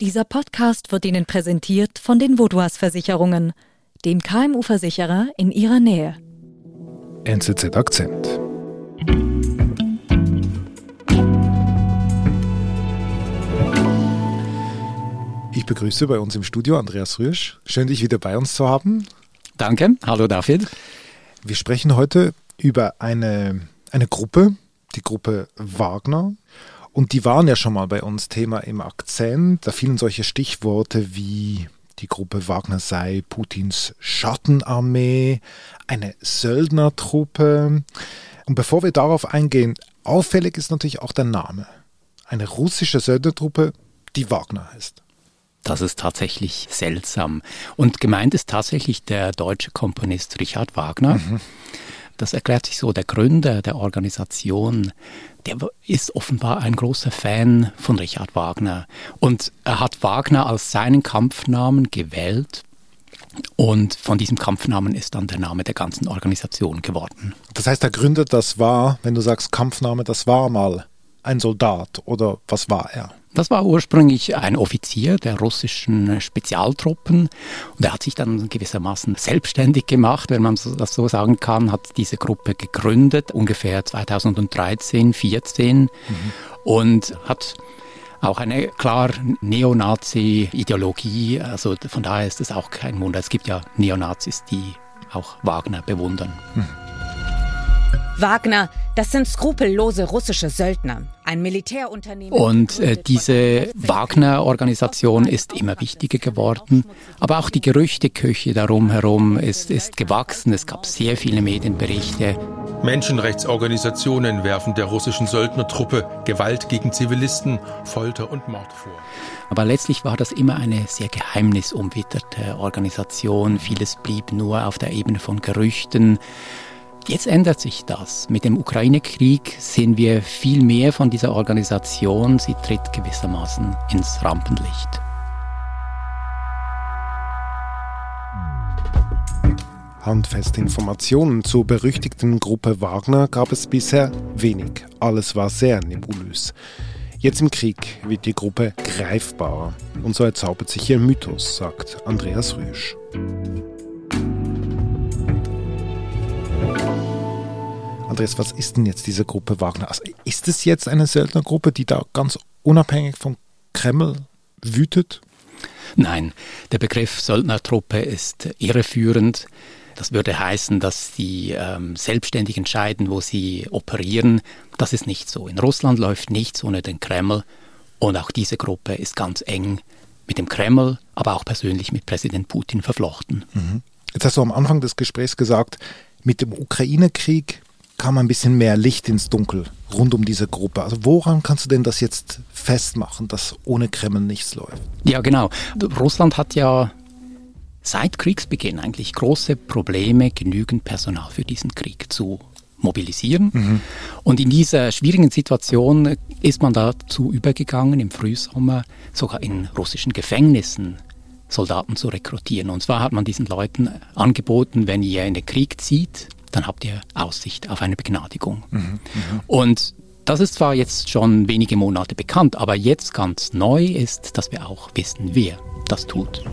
Dieser Podcast wird Ihnen präsentiert von den Vodouas Versicherungen, dem KMU-Versicherer in Ihrer Nähe. NZZ Akzent. Ich begrüße bei uns im Studio Andreas Rüsch. Schön, dich wieder bei uns zu haben. Danke. Hallo David. Wir sprechen heute über eine, eine Gruppe, die Gruppe Wagner. Und die waren ja schon mal bei uns Thema im Akzent. Da fielen solche Stichworte wie die Gruppe Wagner sei Putins Schattenarmee, eine Söldnertruppe. Und bevor wir darauf eingehen, auffällig ist natürlich auch der Name. Eine russische Söldnertruppe, die Wagner heißt. Das ist tatsächlich seltsam. Und gemeint ist tatsächlich der deutsche Komponist Richard Wagner. Mhm. Das erklärt sich so, der Gründer der Organisation, der ist offenbar ein großer Fan von Richard Wagner. Und er hat Wagner als seinen Kampfnamen gewählt. Und von diesem Kampfnamen ist dann der Name der ganzen Organisation geworden. Das heißt, der Gründer, das war, wenn du sagst Kampfname, das war mal ein Soldat oder was war er? Das war ursprünglich ein Offizier der russischen Spezialtruppen und er hat sich dann gewissermaßen selbstständig gemacht, wenn man das so sagen kann, hat diese Gruppe gegründet, ungefähr 2013, 2014 mhm. und hat auch eine klar Neonazi-Ideologie. Also von daher ist es auch kein Wunder. Es gibt ja Neonazis, die auch Wagner bewundern. Mhm. Wagner, das sind skrupellose russische Söldner. Ein Militärunternehmen. Und äh, diese Wagner-Organisation ist immer wichtiger geworden. Aber auch die Gerüchteküche darum herum ist, ist gewachsen. Es gab sehr viele Medienberichte. Menschenrechtsorganisationen werfen der russischen Söldnertruppe Gewalt gegen Zivilisten, Folter und Mord vor. Aber letztlich war das immer eine sehr geheimnisumwitterte Organisation. Vieles blieb nur auf der Ebene von Gerüchten. Jetzt ändert sich das. Mit dem Ukraine-Krieg sehen wir viel mehr von dieser Organisation. Sie tritt gewissermaßen ins Rampenlicht. Handfeste Informationen zur berüchtigten Gruppe Wagner gab es bisher wenig. Alles war sehr nebulös. Jetzt im Krieg wird die Gruppe greifbar. Und so erzaubert sich ihr Mythos, sagt Andreas Rüsch. Andreas, was ist denn jetzt diese Gruppe Wagner? Also ist es jetzt eine Söldnergruppe, die da ganz unabhängig vom Kreml wütet? Nein, der Begriff Söldnertruppe ist irreführend. Das würde heißen, dass sie ähm, selbstständig entscheiden, wo sie operieren. Das ist nicht so. In Russland läuft nichts ohne den Kreml und auch diese Gruppe ist ganz eng mit dem Kreml, aber auch persönlich mit Präsident Putin verflochten. Mhm. Jetzt hast du am Anfang des Gesprächs gesagt, mit dem Ukraine-Krieg kam ein bisschen mehr Licht ins Dunkel rund um diese Gruppe. Also woran kannst du denn das jetzt festmachen, dass ohne Kreml nichts läuft? Ja, genau. Russland hat ja seit Kriegsbeginn eigentlich große Probleme, genügend Personal für diesen Krieg zu mobilisieren. Mhm. Und in dieser schwierigen Situation ist man dazu übergegangen, im Frühsommer sogar in russischen Gefängnissen Soldaten zu rekrutieren. Und zwar hat man diesen Leuten angeboten, wenn ihr in den Krieg zieht, dann habt ihr Aussicht auf eine Begnadigung. Mhm, mhm. Und das ist zwar jetzt schon wenige Monate bekannt, aber jetzt ganz neu ist, dass wir auch wissen, wer das tut.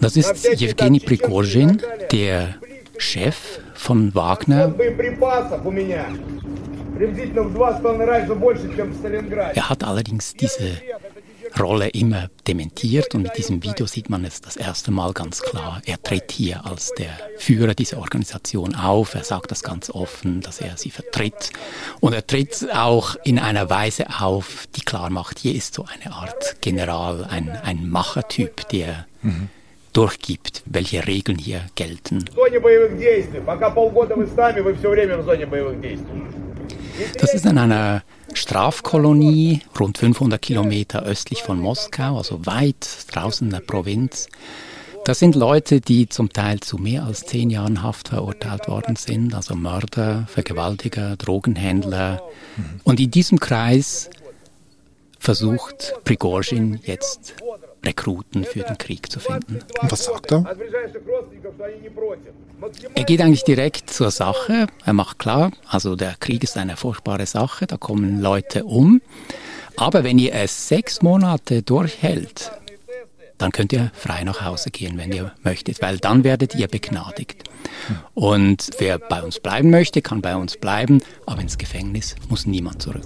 Das ist Jewgeni Prigozhin, der Chef von Wagner. Er hat allerdings diese Rolle immer dementiert und mit diesem Video sieht man es das erste Mal ganz klar. Er tritt hier als der Führer dieser Organisation auf. Er sagt das ganz offen, dass er sie vertritt. Und er tritt auch in einer Weise auf, die klar macht, hier ist so eine Art General, ein, ein Machertyp, der mhm. durchgibt, welche Regeln hier gelten. Das ist in einer Strafkolonie, rund 500 Kilometer östlich von Moskau, also weit draußen in der Provinz. Das sind Leute, die zum Teil zu mehr als zehn Jahren Haft verurteilt worden sind, also Mörder, Vergewaltiger, Drogenhändler. Und in diesem Kreis versucht Prigozhin jetzt Rekruten für den Krieg zu finden. Und was sagt er? Er geht eigentlich direkt zur Sache. Er macht klar, also der Krieg ist eine furchtbare Sache, da kommen Leute um. Aber wenn ihr es sechs Monate durchhält, dann könnt ihr frei nach Hause gehen, wenn ihr möchtet, weil dann werdet ihr begnadigt. Und wer bei uns bleiben möchte, kann bei uns bleiben, aber ins Gefängnis muss niemand zurück.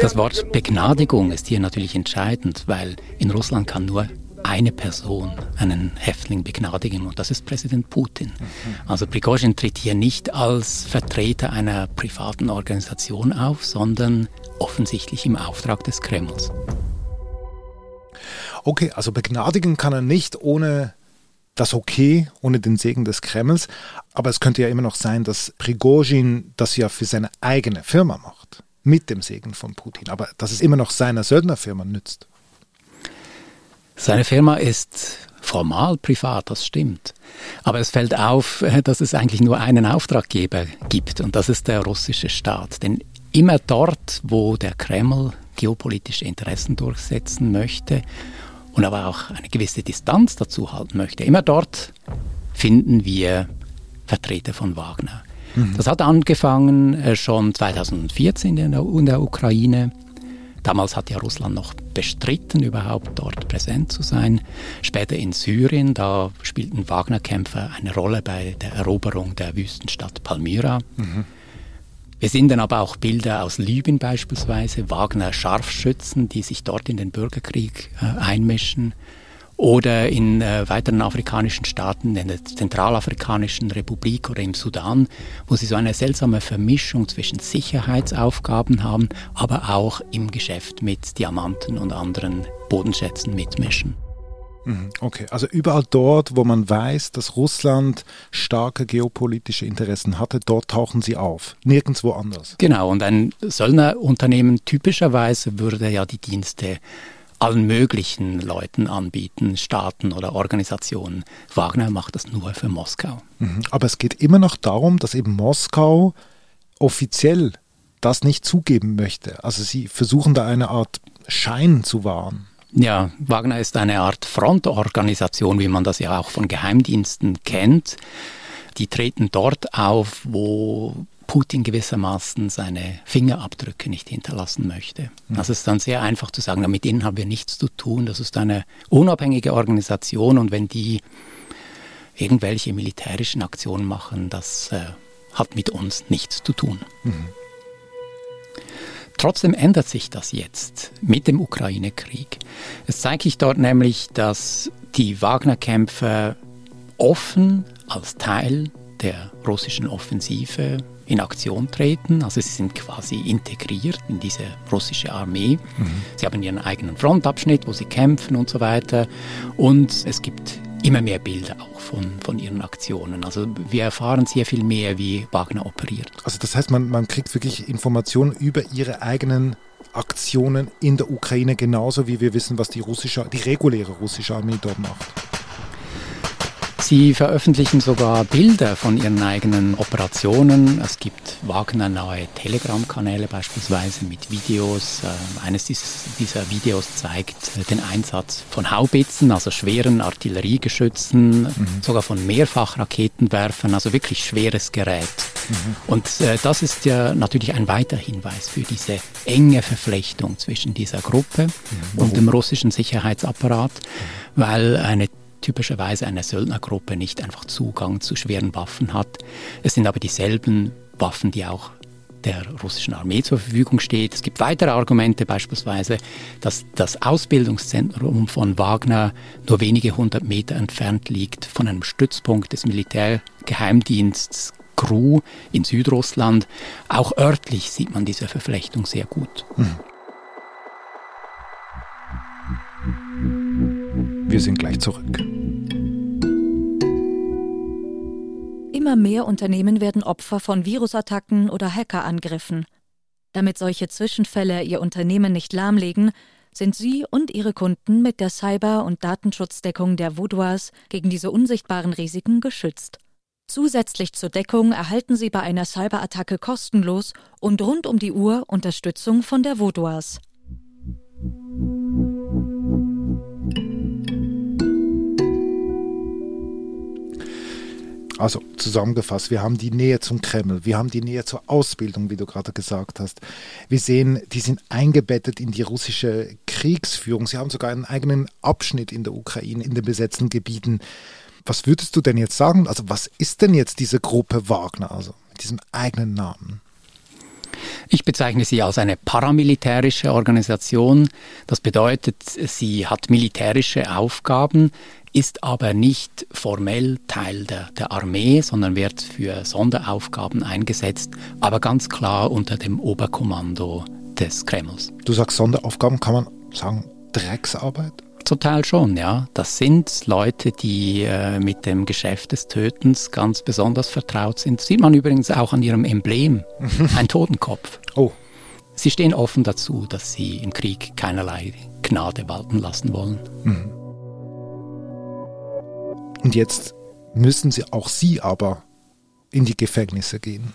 Das Wort Begnadigung ist hier natürlich entscheidend, weil in Russland kann nur eine Person einen Häftling begnadigen und das ist Präsident Putin. Also Prigozhin tritt hier nicht als Vertreter einer privaten Organisation auf, sondern offensichtlich im Auftrag des Kremls. Okay, also begnadigen kann er nicht ohne das Okay, ohne den Segen des Kremls. Aber es könnte ja immer noch sein, dass Prigozhin das ja für seine eigene Firma macht. Mit dem Segen von Putin. Aber dass es immer noch seiner Söldnerfirma nützt. Seine Firma ist formal privat, das stimmt. Aber es fällt auf, dass es eigentlich nur einen Auftraggeber gibt und das ist der russische Staat. Denn immer dort, wo der Kreml geopolitische Interessen durchsetzen möchte und aber auch eine gewisse Distanz dazu halten möchte. Immer dort finden wir Vertreter von Wagner. Mhm. Das hat angefangen äh, schon 2014 in der, in der Ukraine. Damals hat ja Russland noch bestritten, überhaupt dort präsent zu sein. Später in Syrien, da spielten Wagner-Kämpfer eine Rolle bei der Eroberung der Wüstenstadt Palmyra. Mhm. Wir sehen dann aber auch Bilder aus Libyen beispielsweise, Wagner Scharfschützen, die sich dort in den Bürgerkrieg äh, einmischen. Oder in äh, weiteren afrikanischen Staaten, in der Zentralafrikanischen Republik oder im Sudan, wo sie so eine seltsame Vermischung zwischen Sicherheitsaufgaben haben, aber auch im Geschäft mit Diamanten und anderen Bodenschätzen mitmischen. Mhm, okay, also überall dort, wo man weiß, dass Russland starke geopolitische Interessen hatte, dort tauchen sie auf, nirgendwo anders. Genau, und ein Söldnerunternehmen typischerweise würde ja die Dienste allen möglichen Leuten anbieten, Staaten oder Organisationen. Wagner macht das nur für Moskau. Mhm, aber es geht immer noch darum, dass eben Moskau offiziell das nicht zugeben möchte. Also sie versuchen da eine Art Schein zu wahren. Ja, Wagner ist eine Art Frontorganisation, wie man das ja auch von Geheimdiensten kennt. Die treten dort auf, wo Putin gewissermaßen seine Fingerabdrücke nicht hinterlassen möchte. Mhm. Das ist dann sehr einfach zu sagen, mit ihnen haben wir nichts zu tun. Das ist eine unabhängige Organisation und wenn die irgendwelche militärischen Aktionen machen, das äh, hat mit uns nichts zu tun. Mhm. Trotzdem ändert sich das jetzt mit dem Ukraine-Krieg. Es zeigt sich dort nämlich, dass die Wagner-Kämpfer offen als Teil der russischen Offensive in Aktion treten. Also sie sind quasi integriert in diese russische Armee. Mhm. Sie haben ihren eigenen Frontabschnitt, wo sie kämpfen und so weiter. Und es gibt immer mehr Bilder auch von, von ihren Aktionen. Also wir erfahren sehr viel mehr, wie Wagner operiert. Also das heißt, man, man kriegt wirklich Informationen über ihre eigenen Aktionen in der Ukraine, genauso wie wir wissen, was die russische, die reguläre russische Armee dort macht. Sie veröffentlichen sogar Bilder von ihren eigenen Operationen. Es gibt Wagner-nahe Telegram-Kanäle beispielsweise mit Videos. Ähm, eines dieser Videos zeigt äh, den Einsatz von Haubitzen, also schweren Artilleriegeschützen, mhm. sogar von Mehrfachraketenwerfern, also wirklich schweres Gerät. Mhm. Und äh, das ist ja natürlich ein weiter Hinweis für diese enge Verflechtung zwischen dieser Gruppe mhm. und dem russischen Sicherheitsapparat, weil eine typischerweise eine Söldnergruppe nicht einfach Zugang zu schweren Waffen hat. Es sind aber dieselben Waffen, die auch der russischen Armee zur Verfügung steht. Es gibt weitere Argumente, beispielsweise, dass das Ausbildungszentrum von Wagner nur wenige hundert Meter entfernt liegt von einem Stützpunkt des Militärgeheimdienstes GRU in Südrussland. Auch örtlich sieht man diese Verflechtung sehr gut. Hm. Wir sind gleich zurück. Immer mehr Unternehmen werden Opfer von Virusattacken oder Hackerangriffen. Damit solche Zwischenfälle ihr Unternehmen nicht lahmlegen, sind Sie und Ihre Kunden mit der Cyber- und Datenschutzdeckung der Vaudois gegen diese unsichtbaren Risiken geschützt. Zusätzlich zur Deckung erhalten Sie bei einer Cyberattacke kostenlos und rund um die Uhr Unterstützung von der Vaudois. Also zusammengefasst, wir haben die Nähe zum Kreml, wir haben die Nähe zur Ausbildung, wie du gerade gesagt hast. Wir sehen, die sind eingebettet in die russische Kriegsführung. Sie haben sogar einen eigenen Abschnitt in der Ukraine, in den besetzten Gebieten. Was würdest du denn jetzt sagen? Also was ist denn jetzt diese Gruppe Wagner, also mit diesem eigenen Namen? Ich bezeichne sie als eine paramilitärische Organisation. Das bedeutet, sie hat militärische Aufgaben, ist aber nicht formell Teil der, der Armee, sondern wird für Sonderaufgaben eingesetzt, aber ganz klar unter dem Oberkommando des Kremls. Du sagst Sonderaufgaben, kann man sagen Drecksarbeit? Zum Teil schon, ja. Das sind Leute, die äh, mit dem Geschäft des Tötens ganz besonders vertraut sind. Sieht man übrigens auch an ihrem Emblem, ein Totenkopf. Oh. Sie stehen offen dazu, dass sie im Krieg keinerlei Gnade walten lassen wollen. Mhm. Und jetzt müssen sie auch sie aber in die Gefängnisse gehen.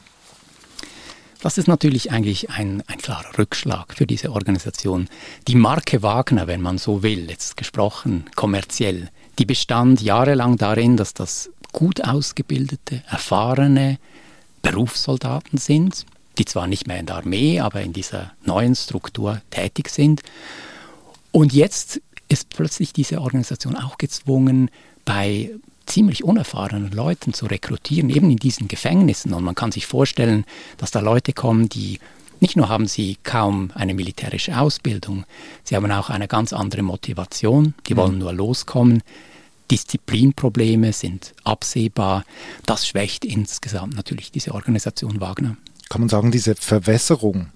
Das ist natürlich eigentlich ein, ein klarer Rückschlag für diese Organisation. Die Marke Wagner, wenn man so will, jetzt gesprochen kommerziell, die bestand jahrelang darin, dass das gut ausgebildete, erfahrene Berufssoldaten sind, die zwar nicht mehr in der Armee, aber in dieser neuen Struktur tätig sind. Und jetzt ist plötzlich diese Organisation auch gezwungen, bei ziemlich unerfahrenen Leuten zu rekrutieren, eben in diesen Gefängnissen. Und man kann sich vorstellen, dass da Leute kommen, die nicht nur haben sie kaum eine militärische Ausbildung, sie haben auch eine ganz andere Motivation, die wollen mhm. nur loskommen. Disziplinprobleme sind absehbar. Das schwächt insgesamt natürlich diese Organisation Wagner. Kann man sagen, diese Verwässerung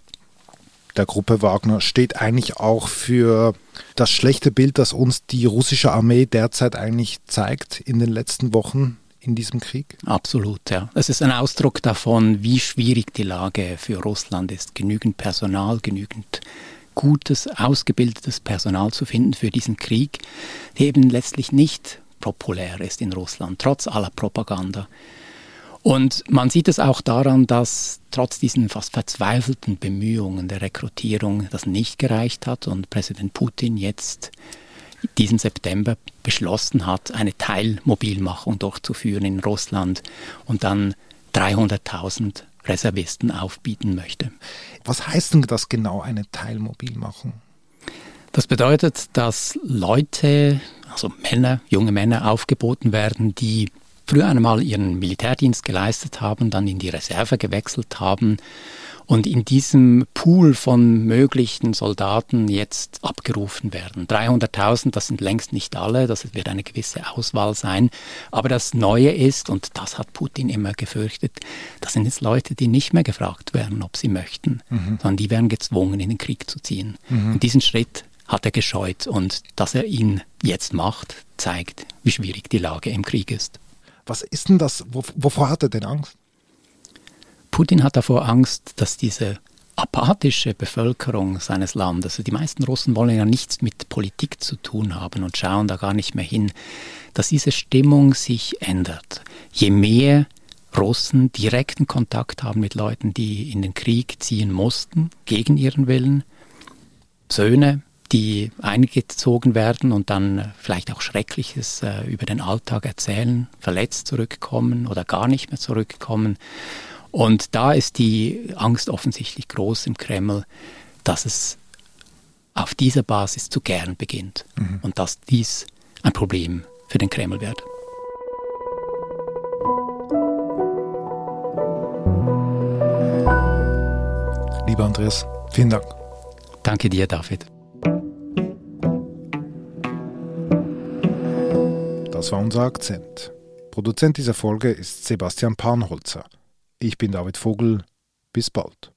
der Gruppe Wagner steht eigentlich auch für das schlechte Bild, das uns die russische Armee derzeit eigentlich zeigt in den letzten Wochen in diesem Krieg? Absolut, ja. Es ist ein Ausdruck davon, wie schwierig die Lage für Russland ist, genügend Personal, genügend gutes, ausgebildetes Personal zu finden für diesen Krieg, der eben letztlich nicht populär ist in Russland, trotz aller Propaganda. Und man sieht es auch daran, dass trotz diesen fast verzweifelten Bemühungen der Rekrutierung das nicht gereicht hat und Präsident Putin jetzt diesen September beschlossen hat, eine Teilmobilmachung durchzuführen in Russland und dann 300.000 Reservisten aufbieten möchte. Was heißt denn das genau, eine Teilmobilmachung? Das bedeutet, dass Leute, also Männer, junge Männer aufgeboten werden, die früher einmal ihren Militärdienst geleistet haben, dann in die Reserve gewechselt haben und in diesem Pool von möglichen Soldaten jetzt abgerufen werden. 300.000, das sind längst nicht alle, das wird eine gewisse Auswahl sein. Aber das Neue ist, und das hat Putin immer gefürchtet, das sind jetzt Leute, die nicht mehr gefragt werden, ob sie möchten, mhm. sondern die werden gezwungen, in den Krieg zu ziehen. Mhm. Und diesen Schritt hat er gescheut und dass er ihn jetzt macht, zeigt, wie schwierig die Lage im Krieg ist. Was ist denn das? Wovor hat er denn Angst? Putin hat davor Angst, dass diese apathische Bevölkerung seines Landes, also die meisten Russen wollen ja nichts mit Politik zu tun haben und schauen da gar nicht mehr hin, dass diese Stimmung sich ändert. Je mehr Russen direkten Kontakt haben mit Leuten, die in den Krieg ziehen mussten, gegen ihren Willen, Söhne, die eingezogen werden und dann vielleicht auch Schreckliches äh, über den Alltag erzählen, verletzt zurückkommen oder gar nicht mehr zurückkommen. Und da ist die Angst offensichtlich groß im Kreml, dass es auf dieser Basis zu gern beginnt mhm. und dass dies ein Problem für den Kreml wird. Lieber Andreas, vielen Dank. Danke dir, David. Das war unser Akzent. Produzent dieser Folge ist Sebastian Panholzer. Ich bin David Vogel. Bis bald.